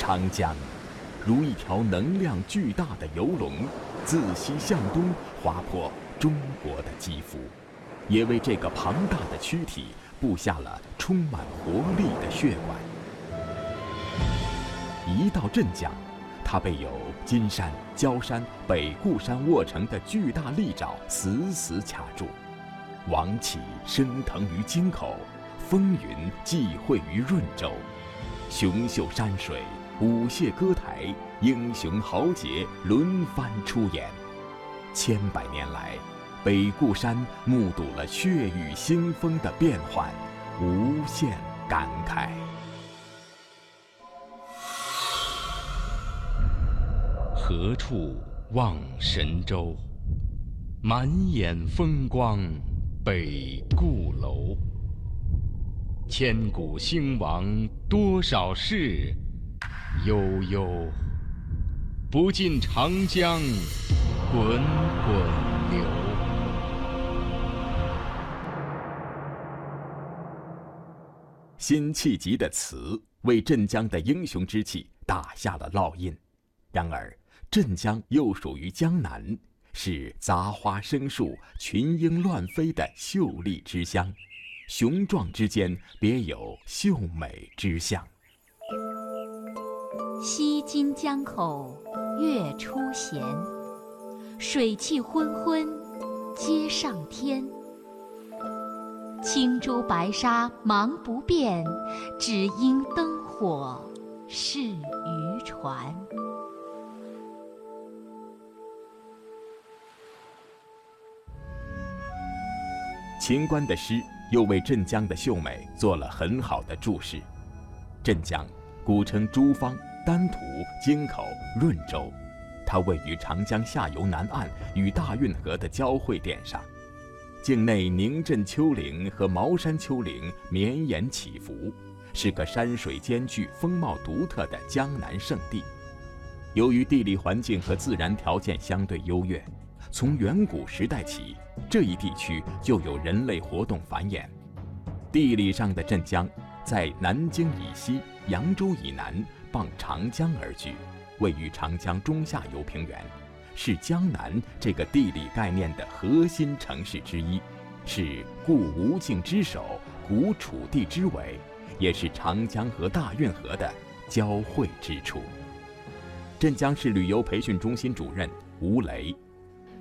长江，如一条能量巨大的游龙，自西向东划破中国的肌肤，也为这个庞大的躯体布下了充满活力的血管。一到镇江，它被有金山、焦山、北固山握成的巨大利爪死死卡住，王气升腾于京口，风云际会于润州，雄秀山水、舞榭歌台、英雄豪杰轮番出演。千百年来，北固山目睹了血雨腥风的变幻，无限感慨。何处望神州？满眼风光北固楼。千古兴亡多少事，悠悠，不尽长江滚滚流。辛弃疾的词为镇江的英雄之气打下了烙印。然而，镇江又属于江南，是杂花生树、群莺乱飞的秀丽之乡，雄壮之间别有秀美之象。西津江口月出闲，水气昏昏接上天。青珠白沙忙不变，只因灯火是渔船。秦观的诗又为镇江的秀美做了很好的注释。镇江，古称诸方、丹徒、京口、润州，它位于长江下游南岸与大运河的交汇点上，境内宁镇丘陵和茅山丘陵绵延起伏，是个山水兼具、风貌独特的江南胜地。由于地理环境和自然条件相对优越。从远古时代起，这一地区就有人类活动繁衍。地理上的镇江，在南京以西、扬州以南，傍长江而居，位于长江中下游平原，是江南这个地理概念的核心城市之一，是故吴境之首、古楚地之尾，也是长江和大运河的交汇之处。镇江市旅游培训中心主任吴雷。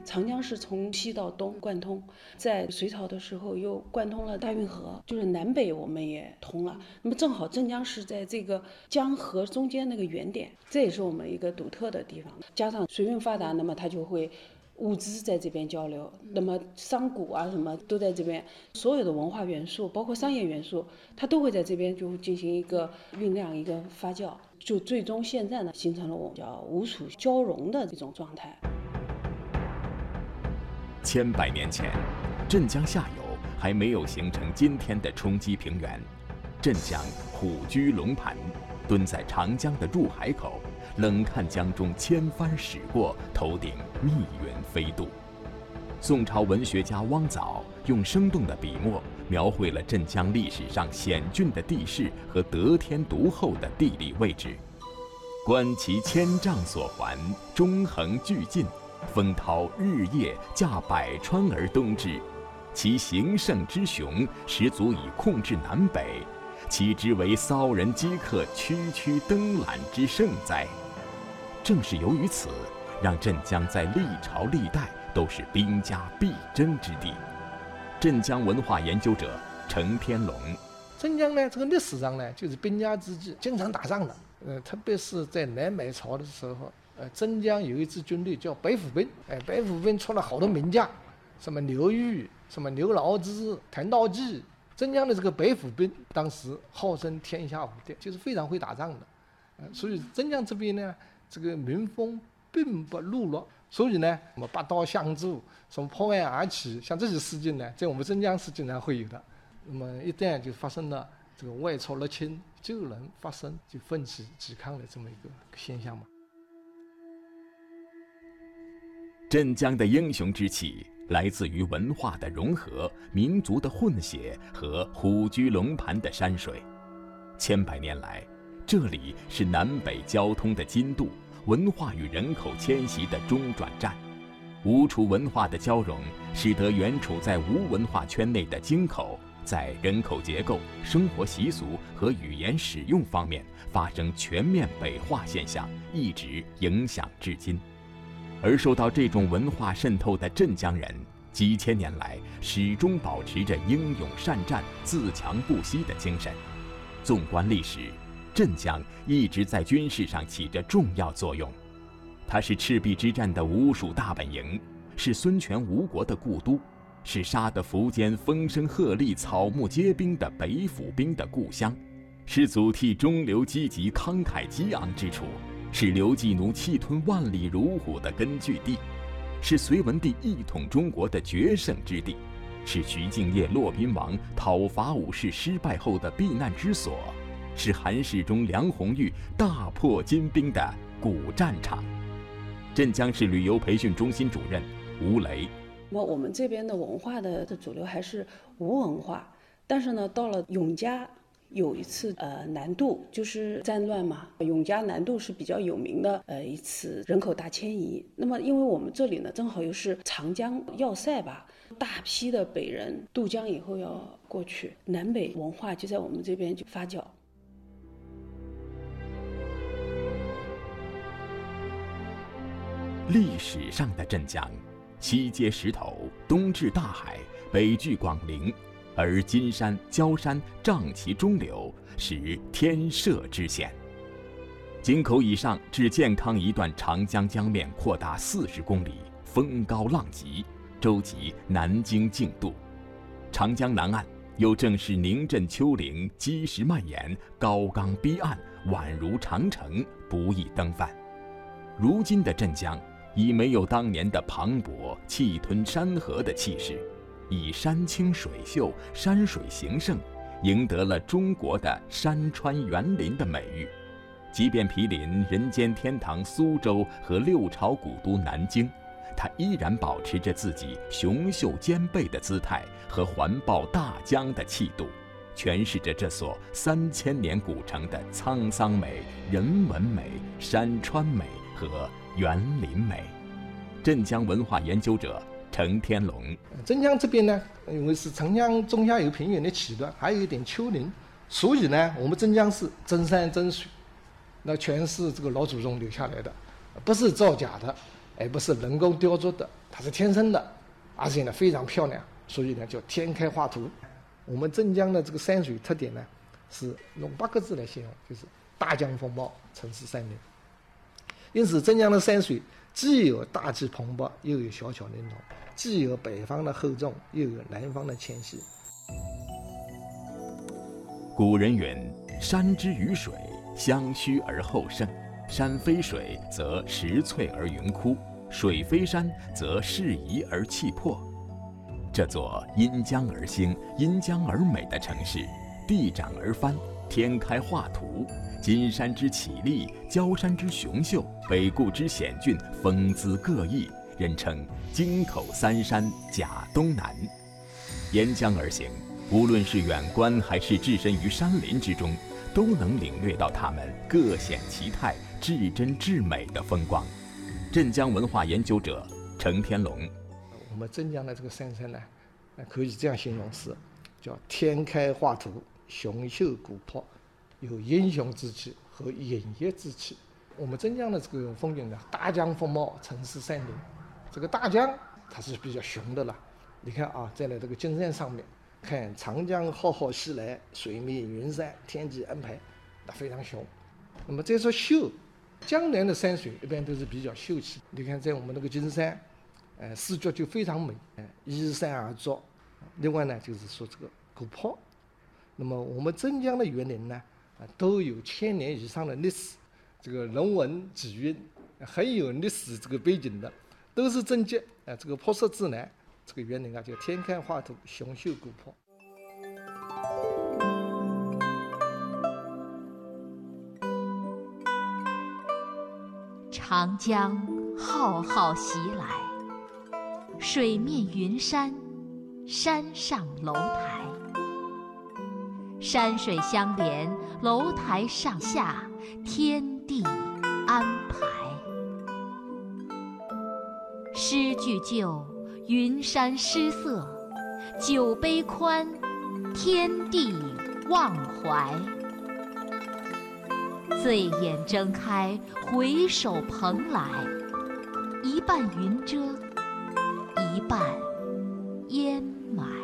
长江是从西到东贯通，在隋朝的时候又贯通了大运河，就是南北我们也通了。那么正好镇江是在这个江河中间那个原点，这也是我们一个独特的地方。加上水运发达，那么它就会物资在这边交流，那么商贾啊什么都在这边，所有的文化元素，包括商业元素，它都会在这边就进行一个酝酿、一个发酵，就最终现在呢形成了我们叫吴楚交融的这种状态。千百年前，镇江下游还没有形成今天的冲积平原。镇江虎踞龙盘，蹲在长江的入海口，冷看江中千帆驶过，头顶密云飞渡。宋朝文学家汪藻用生动的笔墨描绘了镇江历史上险峻的地势和得天独厚的地理位置。观其千丈所环，中横巨进。风涛日夜驾百川而东之，其形胜之雄，实足以控制南北，岂之为骚人饥客区区登览之盛哉？正是由于此，让镇江在历朝历代都是兵家必争之地。镇江文化研究者程天龙，镇江呢，这个历史上呢，就是兵家之际，经常打仗的。呃，特别是在南北朝的时候。呃，镇江有一支军队叫北府兵，哎，北府兵出了好多名将，什么刘裕、什么刘牢之、谭道济。镇江的这个北府兵当时号称天下无敌，就是非常会打仗的。呃，所以镇江这边呢，这个民风并不懦弱。所以呢，什么拔刀相助、什么破案而起，像这些事情呢，在我们镇江是经常会有的。那么一旦就发生了这个外朝入侵，就能发生就奋起抵抗的这么一个现象嘛。镇江的英雄之气来自于文化的融合、民族的混血和虎踞龙盘的山水。千百年来，这里是南北交通的津渡，文化与人口迁徙的中转站。吴楚文化的交融，使得原处在吴文化圈内的京口，在人口结构、生活习俗和语言使用方面发生全面北化现象，一直影响至今。而受到这种文化渗透的镇江人，几千年来始终保持着英勇善战、自强不息的精神。纵观历史，镇江一直在军事上起着重要作用。它是赤壁之战的吴蜀大本营，是孙权吴国的故都，是杀得苻坚风声鹤唳、草木皆兵的北府兵的故乡，是祖逖中流击楫、慷慨激昂之处，是刘季奴气吞万里如虎的根据地，是隋文帝一统中国的决胜之地，是徐敬业、骆宾王讨伐武士失败后的避难之所，是韩世忠、梁红玉大破金兵的古战场。镇江市旅游培训中心主任吴雷，那我们这边的文化的的主流还是吴文化，但是呢，到了永嘉有一次呃南渡，就是战乱嘛，永嘉南渡是比较有名的呃一次人口大迁移。那么因为我们这里呢，正好又是长江要塞吧，大批的北人渡江以后要过去，南北文化就在我们这边就发酵。历史上的镇江，西接石头，东至大海，北距广陵，而金山、焦山仗其中流，是天设之险。井口以上至健康一段长江江面扩大四十公里，风高浪急，舟楫南京竞渡。长江南岸又正是宁镇丘陵，积石蔓延，高冈逼岸，宛如长城，不易登泛。如今的镇江。已没有当年的磅礴气吞山河的气势，以山清水秀、山水形胜，赢得了中国的山川园林的美誉。即便毗邻人间天堂苏州和六朝古都南京，它依然保持着自己雄秀兼备的姿态和环抱大江的气度，诠释着这所三千年古城的沧桑美、人文美、山川美和。园林美，镇江文化研究者程天龙。镇江这边呢，因为是长江中下游平原的起端，还有一点丘陵，所以呢，我们镇江是真山真水，那全是这个老祖宗留下来的，不是造假的，而不是人工雕琢的，它是天生的，而且呢非常漂亮，所以呢叫天开画图。我们镇江的这个山水特点呢，是用八个字来形容，就是大江风貌，城市山林。因此，镇江的山水既有大气蓬勃，又有小巧玲珑；既有北方的厚重，又有南方的纤细。古人云：“山之于水，相虚而后盛；山非水，则石翠而云枯；水非山，则势移而气破。”这座因江而兴、因江而美的城市，地长而翻，天开画图。金山之绮丽，焦山之雄秀，北固之险峻，风姿各异，人称京口三山甲东南。沿江而行，无论是远观还是置身于山林之中，都能领略到它们各显其态、至真至美的风光。镇江文化研究者程天龙，我们镇江的这个山山呢，可以这样形容是，叫天开画图，雄秀古朴。有英雄之气和隐逸之气。我们镇江的这个风景呢，大江风貌，城市山林。这个大江它是比较雄的了。你看啊，在了这个金山上面，看长江浩浩西来，水面云山，天际安排，那非常雄。那么再说秀，江南的山水一般都是比较秀气。你看在我们那个金山，呃，视觉就非常美，呃，依山而作。另外呢，就是说这个古朴。那么我们镇江的园林呢？啊都有千年以上的历史，这个人文底蕴很有历史这个背景的，都是真迹啊！这个朴实自然，这个园林啊叫天开画图，雄秀古朴。长江浩浩袭来，水面云山，山上楼台，山水相连。楼台上下，天地安排。诗句旧，云山失色；酒杯宽，天地忘怀。醉眼睁开，回首蓬莱，一半云遮，一半烟霾。